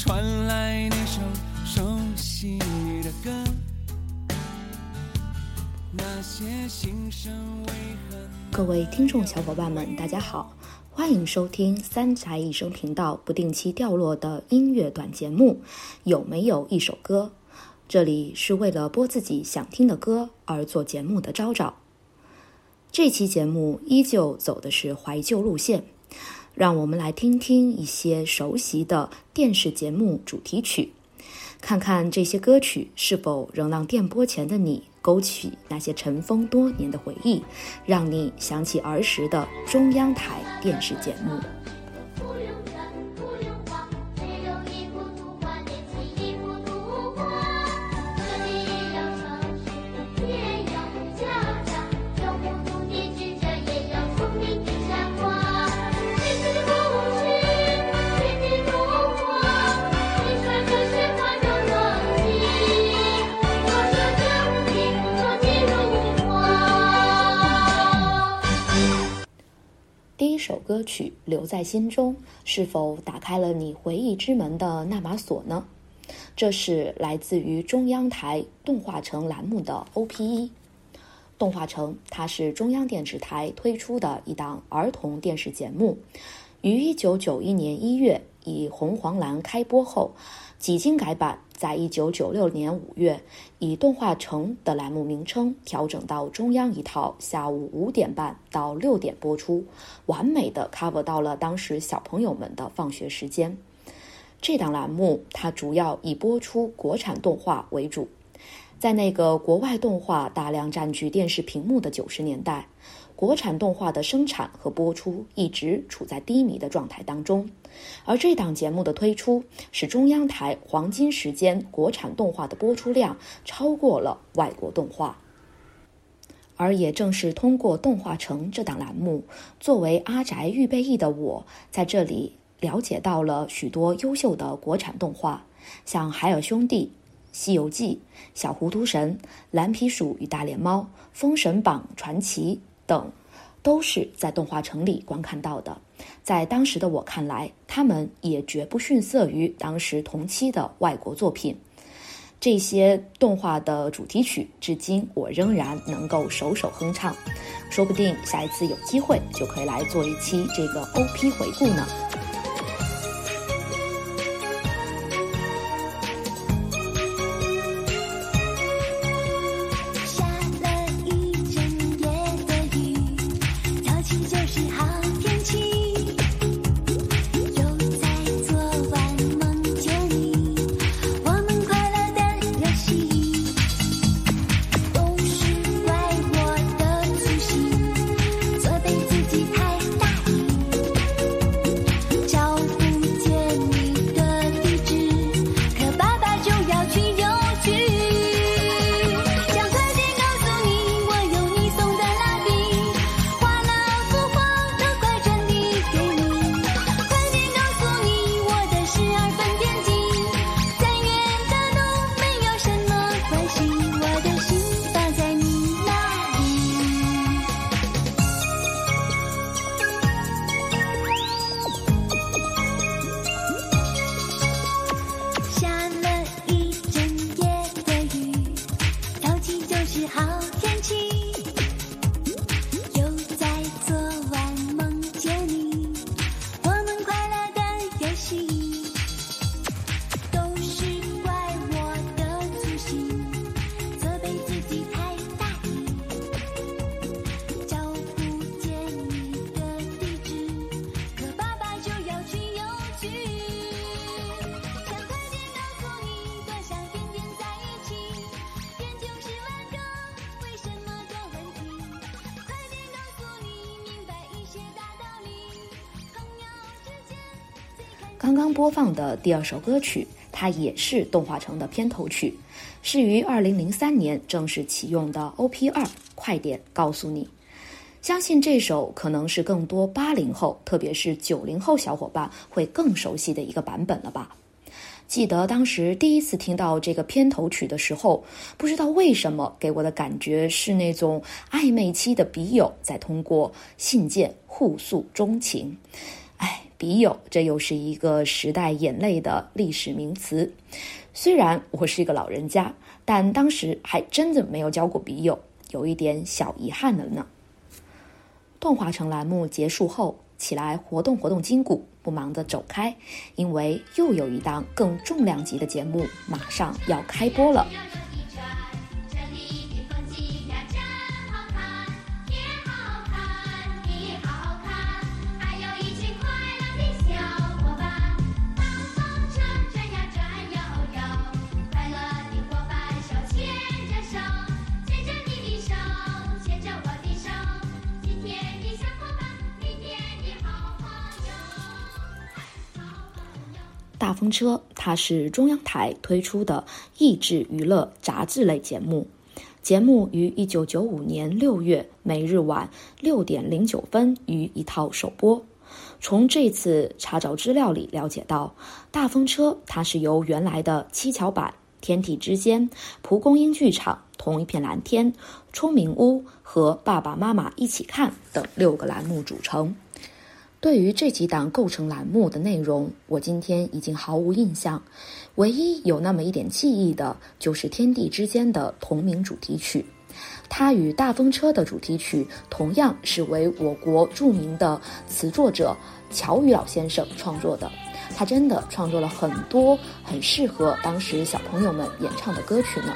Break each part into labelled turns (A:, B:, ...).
A: 传来那首熟悉的歌，那些心声为何？
B: 各位听众小伙伴们，大家好，欢迎收听三宅一生频道不定期掉落的音乐短节目。有没有一首歌？这里是为了播自己想听的歌而做节目的昭昭。这期节目依旧走的是怀旧路线，让我们来听听一些熟悉的电视节目主题曲，看看这些歌曲是否仍让电波前的你勾起那些尘封多年的回忆，让你想起儿时的中央台电视节目。歌曲《留在心中》是否打开了你回忆之门的那把锁呢？这是来自于中央台动画城栏目的 OP 一。动画城它是中央电视台推出的一档儿童电视节目，于1991年1月以红黄蓝开播后，几经改版，在一九九六年五月以动画城的栏目名称调整到中央一套下午五点半到六点播出，完美的 cover 到了当时小朋友们的放学时间。这档栏目它主要以播出国产动画为主。在那个国外动画大量占据电视屏幕的九十年代，国产动画的生产和播出一直处在低迷的状态当中。而这档节目的推出，使中央台黄金时间国产动画的播出量超过了外国动画。而也正是通过《动画城》这档栏目，作为阿宅预备役的我，在这里了解到了许多优秀的国产动画，像《海尔兄弟》。《西游记》《小糊涂神》《蓝皮鼠与大脸猫》《封神榜传奇》等，都是在动画城里观看到的。在当时的我看来，他们也绝不逊色于当时同期的外国作品。这些动画的主题曲，至今我仍然能够首首哼唱。说不定下一次有机会，就可以来做一期这个 OP 回顾呢。刚刚播放的第二首歌曲，它也是动画城的片头曲，是于二零零三年正式启用的 OP 二。快点告诉你，相信这首可能是更多八零后，特别是九零后小伙伴会更熟悉的一个版本了吧。记得当时第一次听到这个片头曲的时候，不知道为什么给我的感觉是那种暧昧期的笔友在通过信件互诉衷情。哎，笔友，这又是一个时代眼泪的历史名词。虽然我是一个老人家，但当时还真的没有交过笔友，有一点小遗憾了呢。动画城栏目结束后，起来活动活动筋骨，不忙的走开，因为又有一档更重量级的节目马上要开播了。
C: 风车，
B: 它是中央台推出的益智娱乐杂志类节目。节目于一九九五年六月每日晚六点零九分于一套首播。从这次查找资料里了解到，大风车它是由原来的七巧板、天体之间、蒲公英剧场、同一片蓝天、聪明屋和爸爸妈妈一起看等六个栏目组成。对于这几档构成栏目的内容，我今天已经毫无印象。唯一有那么一点记忆的，就是《天地之间》的同名主题曲。它与《大风车》的主题曲同样是为我国著名的词作者乔羽老先生创作的。他真的创作了很多很适合当时小朋友们演唱的歌曲呢。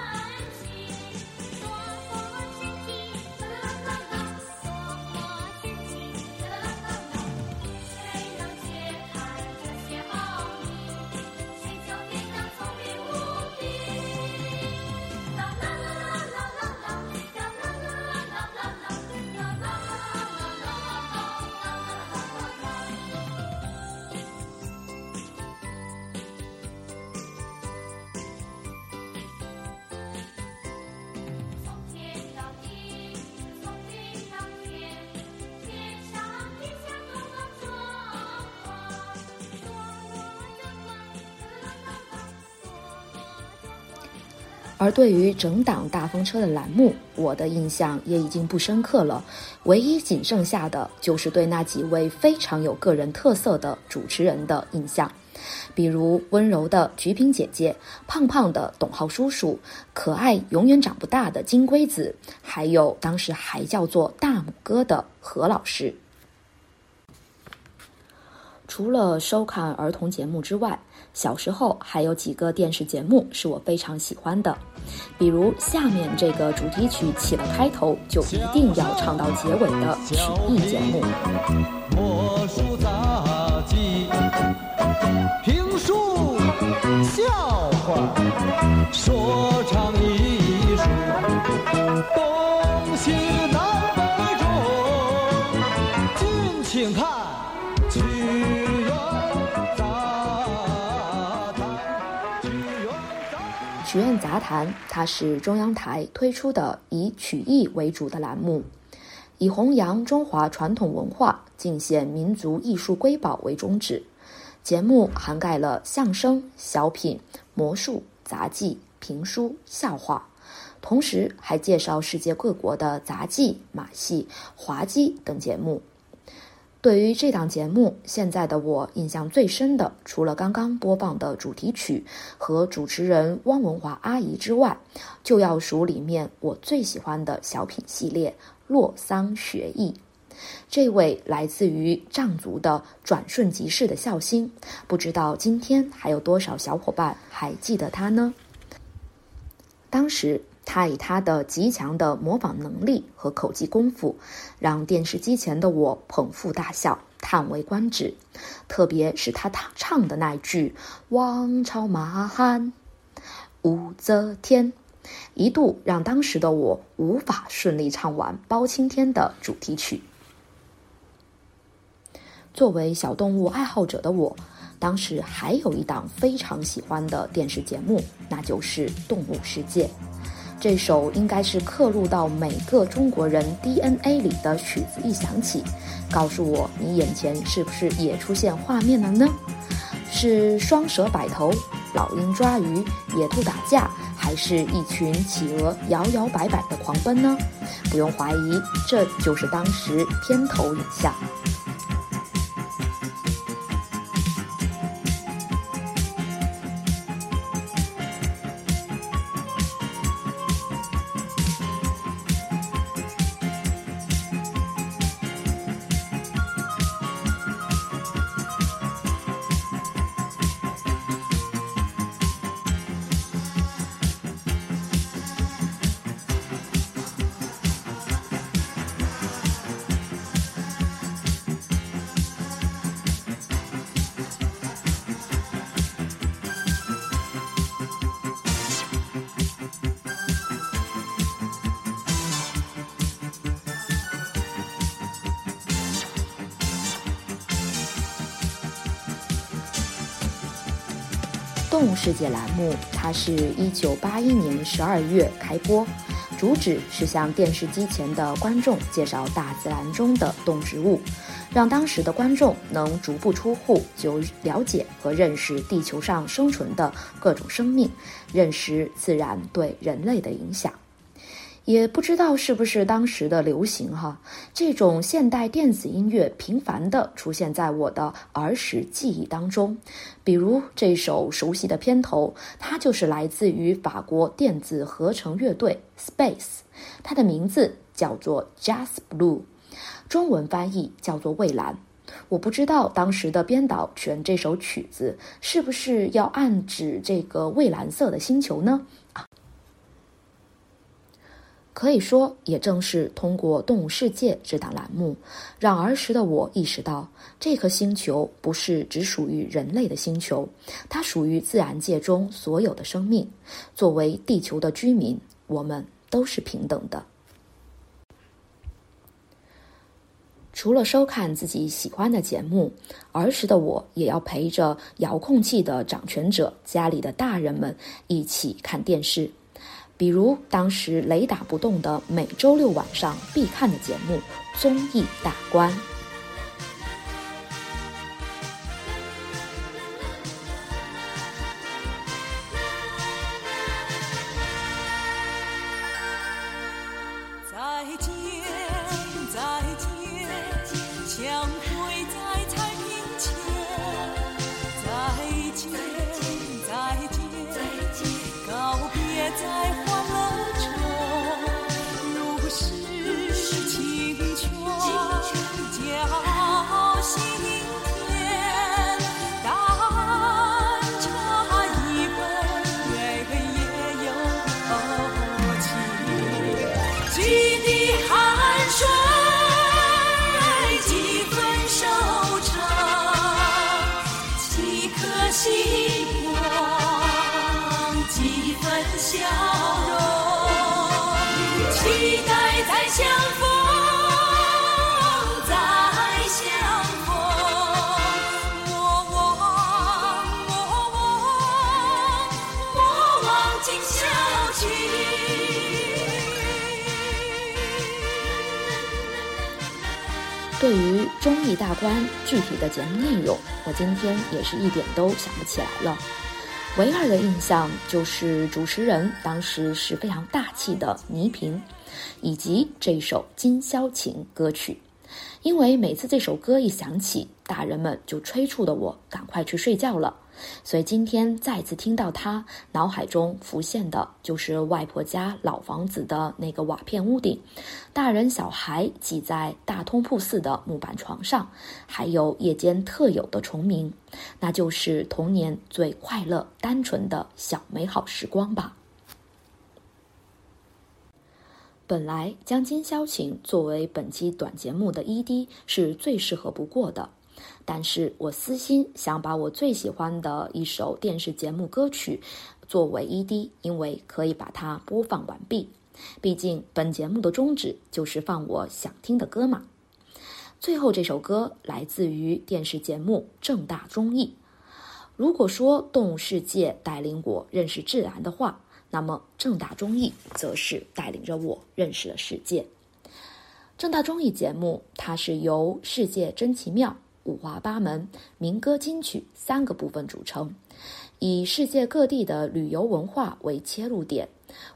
B: 而对于整档大风车的栏目，我的印象也已经不深刻了。唯一仅剩下的就是对那几位非常有个人特色的主持人的印象，比如温柔的菊萍姐姐、胖胖的董浩叔叔、可爱永远长不大的金龟子，还有当时还叫做大拇哥的何老师。除了收看儿童节目之外，小时候还有几个电视节目是我非常喜欢的，比如下面这个主题曲起了开头就一定要唱到结尾的曲艺节目。
D: 魔术杂技、评书、笑
B: 杂谈，它是中央台推出的以曲艺为主的栏目，以弘扬中华传统文化、尽显民族艺术瑰宝为宗旨。节目涵盖了相声、小品、魔术、杂技、评书、笑话，同时还介绍世界各国的杂技、马戏、滑稽等节目。对于这档节目，现在的我印象最深的，除了刚刚播放的主题曲和主持人汪文华阿姨之外，就要数里面我最喜欢的小品系列《洛桑学艺》。这位来自于藏族的转瞬即逝的孝心，不知道今天还有多少小伙伴还记得他呢？当时他以他的极强的模仿能力和口技功夫，让电视机前的我捧腹大笑、叹为观止。特别是他唱的那句“王朝马汉，武则天”，一度让当时的我无法顺利唱完包青天的主题曲。作为小动物爱好者的我，当时还有一档非常喜欢的电视节目，那就是《动物世界》。这首应该是刻入到每个中国人 DNA 里的曲子一响起，告诉我你眼前是不是也出现画面了呢？是双蛇摆头、老鹰抓鱼、野兔打架，还是一群企鹅摇摇摆摆的狂奔呢？不用怀疑，这就是当时片头影像。动物世界栏目，它是一九八一年十二月开播，主旨是向电视机前的观众介绍大自然中的动植物，让当时的观众能足不出户就了解和认识地球上生存的各种生命，认识自然对人类的影响。也不知道是不是当时的流行哈，这种现代电子音乐频繁地出现在我的儿时记忆当中。比如这首熟悉的片头，它就是来自于法国电子合成乐队 Space，它的名字叫做 Jazz Blue，中文翻译叫做蔚蓝。我不知道当时的编导选这首曲子是不是要暗指这个蔚蓝色的星球呢？可以说，也正是通过《动物世界》这档栏目，让儿时的我意识到，这颗星球不是只属于人类的星球，它属于自然界中所有的生命。作为地球的居民，我们都是平等的。除了收看自己喜欢的节目，儿时的我也要陪着遥控器的掌权者家里的大人们一起看电视。比如当时雷打不动的每周六晚上必看的节目《综艺大观》。对于综艺大观具体的节目内容，我今天也是一点都想不起来了。唯二的印象就是主持人当时是非常大气的倪萍，以及这首《今宵情》歌曲。因为每次这首歌一响起，大人们就催促的我赶快去睡觉了。所以今天再次听到它，脑海中浮现的就是外婆家老房子的那个瓦片屋顶，大人小孩挤在大通铺似的木板床上，还有夜间特有的虫鸣，那就是童年最快乐、单纯的小美好时光吧。本来将《今宵情》作为本期短节目的 ED 是最适合不过的，但是我私心想把我最喜欢的一首电视节目歌曲作为 ED，因为可以把它播放完毕。毕竟本节目的宗旨就是放我想听的歌嘛。最后这首歌来自于电视节目《正大综艺》。如果说动物世界带领我认识自然的话，那么正大综艺则是带领着我认识了世界。正大综艺节目，它是由“世界真奇妙”、“五花八门”、民歌金曲三个部分组成。以世界各地的旅游文化为切入点，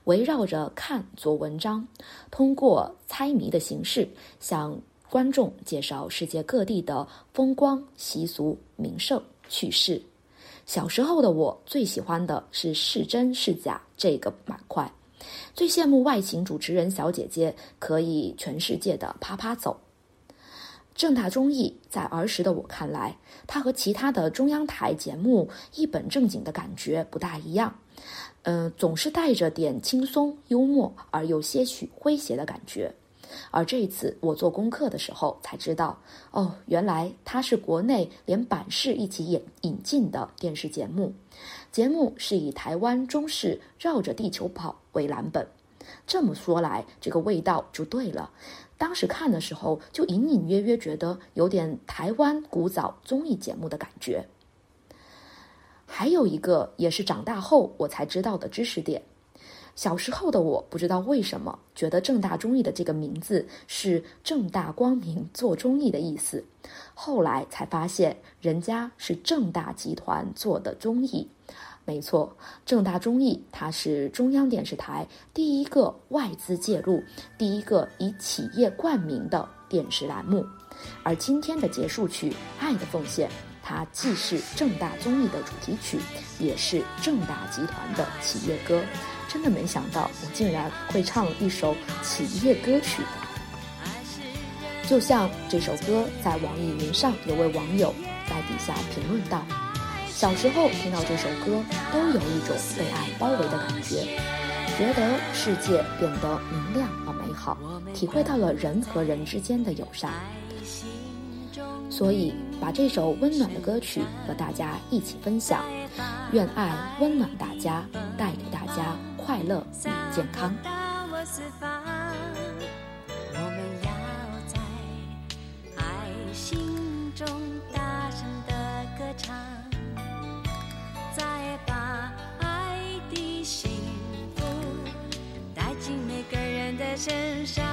B: 围绕着看做文章，通过猜谜的形式向观众介绍世界各地的风光、习俗、名胜、趣事。小时候的我最喜欢的是是真是假这个板块，最羡慕外勤主持人小姐姐可以全世界的啪啪走。正大综艺在儿时的我看来，它和其他的中央台节目一本正经的感觉不大一样，嗯、总是带着点轻松幽默而又些许诙谐的感觉。而这一次我做功课的时候才知道，哦，原来它是国内连版式一起引引进的电视节目，节目是以台湾中式绕着地球跑为蓝本。这么说来，这个味道就对了。当时看的时候，就隐隐约约觉得有点台湾古早综艺节目的感觉。还有一个也是长大后我才知道的知识点。小时候的我不知道为什么觉得正大综艺的这个名字是正大光明做综艺的意思，后来才发现人家是正大集团做的综艺。没错，正大综艺它是中央电视台第一个外资介入、第一个以企业冠名的电视栏目。而今天的结束曲《爱的奉献》，它既是正大综艺的主题曲，也是正大集团的企业歌。真的没想到，我竟然会唱一首企业歌曲。就像这首歌在网易云上有位网友在底下评论道：“小时候听到这首歌，都有一种被爱包围的感觉，觉得世界变得明亮而美好，体会到了人和人之间的友善。所以，把这首温暖的歌曲和大家一起分享，愿爱温暖大家，带给大家快乐与健康。
C: 身上。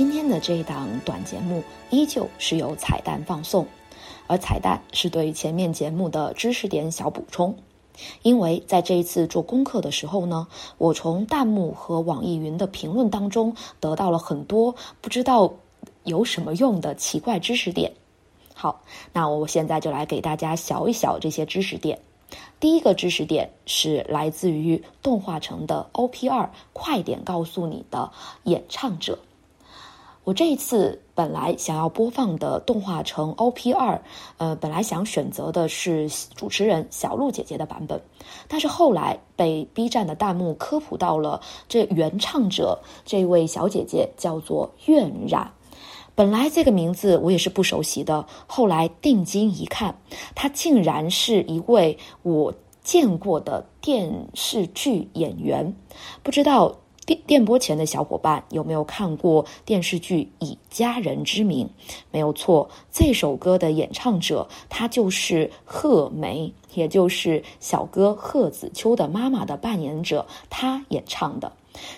B: 今天的这一档短节目依旧是有彩蛋放送，而彩蛋是对前面节目的知识点小补充。因为在这一次做功课的时候呢，我从弹幕和网易云的评论当中得到了很多不知道有什么用的奇怪知识点。好，那我现在就来给大家小一小这些知识点。第一个知识点是来自于动画城的 OP 二，快点告诉你的演唱者。我这一次本来想要播放的动画城 OP 二，呃，本来想选择的是主持人小鹿姐姐的版本，但是后来被 B 站的弹幕科普到了，这原唱者这位小姐姐叫做苑染。本来这个名字我也是不熟悉的，后来定睛一看，她竟然是一位我见过的电视剧演员，不知道。电电波前的小伙伴有没有看过电视剧《以家人之名》？没有错，这首歌的演唱者她就是贺梅，也就是小哥贺子秋的妈妈的扮演者，她演唱的。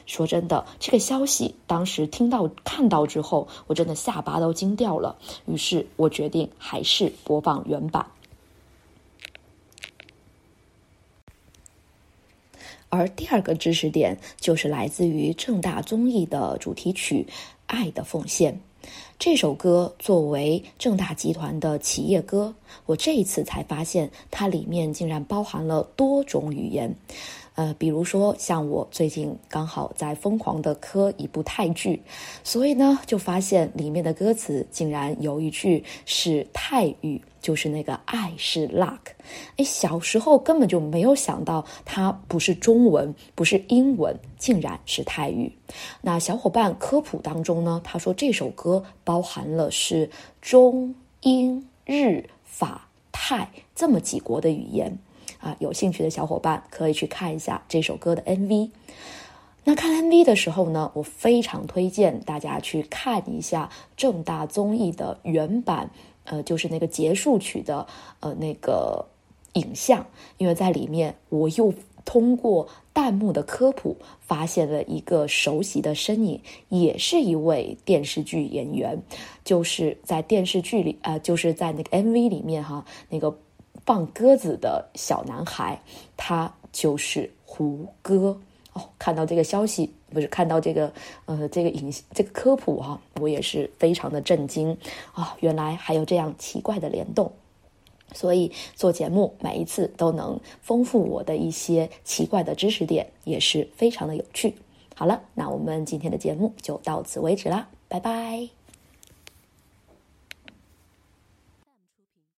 B: 说真的，这个消息当时听到看到之后，我真的下巴都惊掉了。于是我决定还是播放原版。而第二个知识点就是来自于正大综艺的主题曲《爱的奉献》。这首歌作为正大集团的企业歌，我这一次才发现它里面竟然包含了多种语言。呃，比如说像我最近刚好在疯狂的磕一部泰剧，所以呢就发现里面的歌词竟然有一句是泰语，就是那个爱是 luck。哎，小时候根本就没有想到它不是中文，不是英文，竟然是泰语。那小伙伴科普当中呢，他说这首歌包含了是中英日法泰这么几国的语言。啊，有兴趣的小伙伴可以去看一下这首歌的 MV。那看 MV 的时候呢，我非常推荐大家去看一下正大综艺的原版，呃，就是那个结束曲的呃那个影像，因为在里面我又通过弹幕的科普发现了一个熟悉的身影，也是一位电视剧演员，就是在电视剧里，呃，就是在那个 MV 里面哈，那个。放鸽子的小男孩，他就是胡歌哦。看到这个消息，不是看到这个呃这个影这个科普哈，我也是非常的震惊啊！原来还有这样奇怪的联动，所以做节目每一次都能丰富我的一些奇怪的知识点，也是非常的有趣。好了，那我们今天的节目就到此为止啦，拜拜。